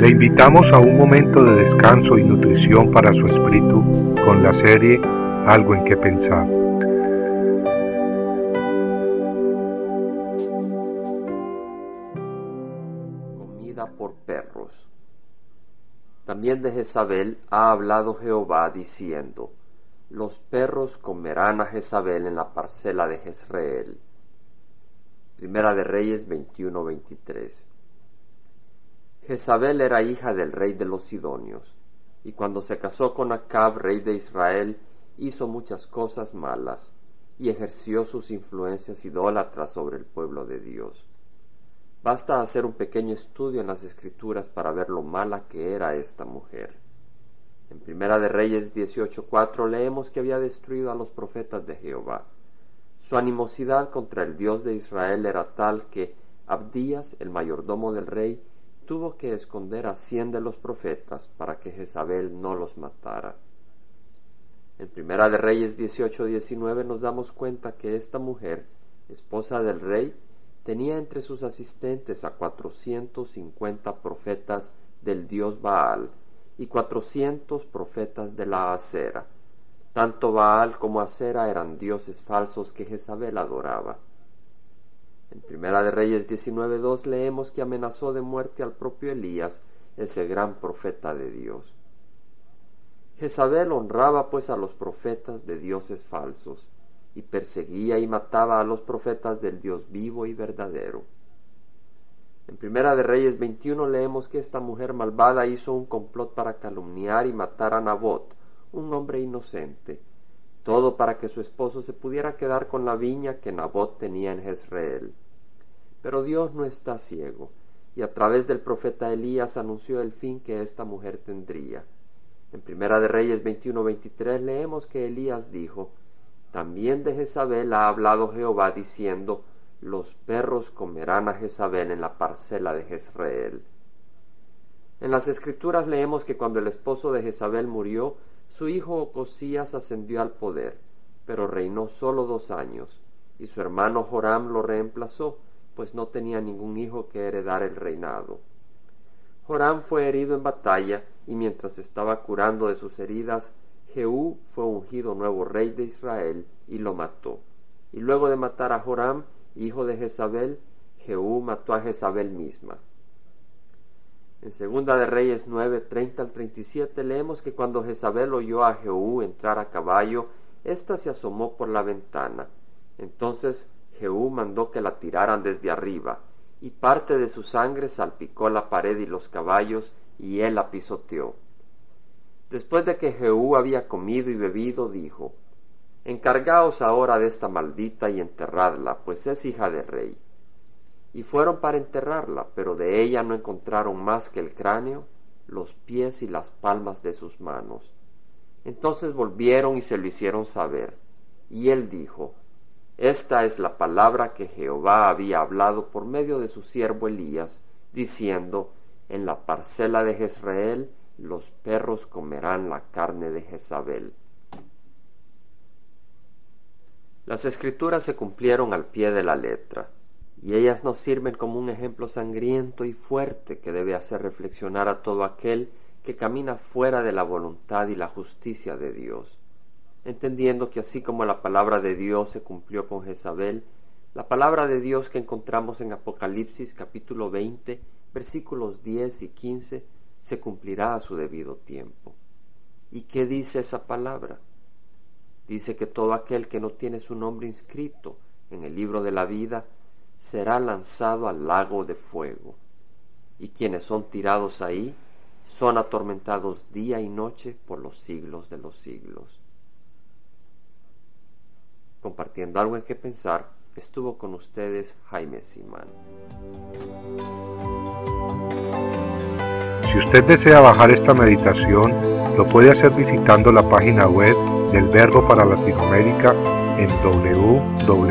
Le invitamos a un momento de descanso y nutrición para su espíritu con la serie Algo en que pensar. Comida por perros. También de Jezabel ha hablado Jehová diciendo, Los perros comerán a Jezabel en la parcela de Jezreel. Primera de Reyes 21-23. Jezabel era hija del rey de los Sidonios, y cuando se casó con Acab, rey de Israel, hizo muchas cosas malas, y ejerció sus influencias idólatras sobre el pueblo de Dios. Basta hacer un pequeño estudio en las escrituras para ver lo mala que era esta mujer. En Primera de Reyes 18:4 leemos que había destruido a los profetas de Jehová. Su animosidad contra el Dios de Israel era tal que Abdías, el mayordomo del rey, tuvo que esconder a cien de los profetas para que Jezabel no los matara. En Primera de Reyes 18-19 nos damos cuenta que esta mujer, esposa del rey, tenía entre sus asistentes a cuatrocientos cincuenta profetas del dios Baal y cuatrocientos profetas de la acera. Tanto Baal como Acera eran dioses falsos que Jezabel adoraba. En Primera de Reyes 19.2 leemos que amenazó de muerte al propio Elías, ese gran profeta de Dios. Jezabel honraba pues a los profetas de dioses falsos, y perseguía y mataba a los profetas del Dios vivo y verdadero. En Primera de Reyes 21 leemos que esta mujer malvada hizo un complot para calumniar y matar a Nabot, un hombre inocente, todo para que su esposo se pudiera quedar con la viña que Nabot tenía en Jezreel. Pero Dios no está ciego, y a través del profeta Elías anunció el fin que esta mujer tendría. En Primera de Reyes 21-23 leemos que Elías dijo, También de Jezabel ha hablado Jehová diciendo, Los perros comerán a Jezabel en la parcela de Jezreel. En las escrituras leemos que cuando el esposo de Jezabel murió, su hijo Ocosías ascendió al poder, pero reinó solo dos años, y su hermano Joram lo reemplazó, pues no tenía ningún hijo que heredar el reinado. Joram fue herido en batalla, y mientras estaba curando de sus heridas, Jehú fue ungido nuevo rey de Israel y lo mató. Y luego de matar a Joram, hijo de Jezabel, Jehú mató a Jezabel misma. En Segunda de Reyes 9, 30 al 37 leemos que cuando Jezabel oyó a Jehú entrar a caballo, ésta se asomó por la ventana. Entonces Jehú mandó que la tiraran desde arriba, y parte de su sangre salpicó la pared y los caballos, y él la pisoteó. Después de que Jehú había comido y bebido, dijo, Encargaos ahora de esta maldita y enterradla, pues es hija de rey y fueron para enterrarla, pero de ella no encontraron más que el cráneo, los pies y las palmas de sus manos. Entonces volvieron y se lo hicieron saber. Y él dijo, Esta es la palabra que Jehová había hablado por medio de su siervo Elías, diciendo, En la parcela de Jezreel los perros comerán la carne de Jezabel. Las escrituras se cumplieron al pie de la letra y ellas nos sirven como un ejemplo sangriento y fuerte que debe hacer reflexionar a todo aquel que camina fuera de la voluntad y la justicia de Dios, entendiendo que así como la palabra de Dios se cumplió con Jezabel, la palabra de Dios que encontramos en Apocalipsis capítulo 20, versículos 10 y 15, se cumplirá a su debido tiempo. ¿Y qué dice esa palabra? Dice que todo aquel que no tiene su nombre inscrito en el libro de la vida será lanzado al lago de fuego, y quienes son tirados ahí son atormentados día y noche por los siglos de los siglos. Compartiendo algo en que pensar, estuvo con ustedes Jaime Simán. Si usted desea bajar esta meditación, lo puede hacer visitando la página web del Verbo para Latinoamérica en www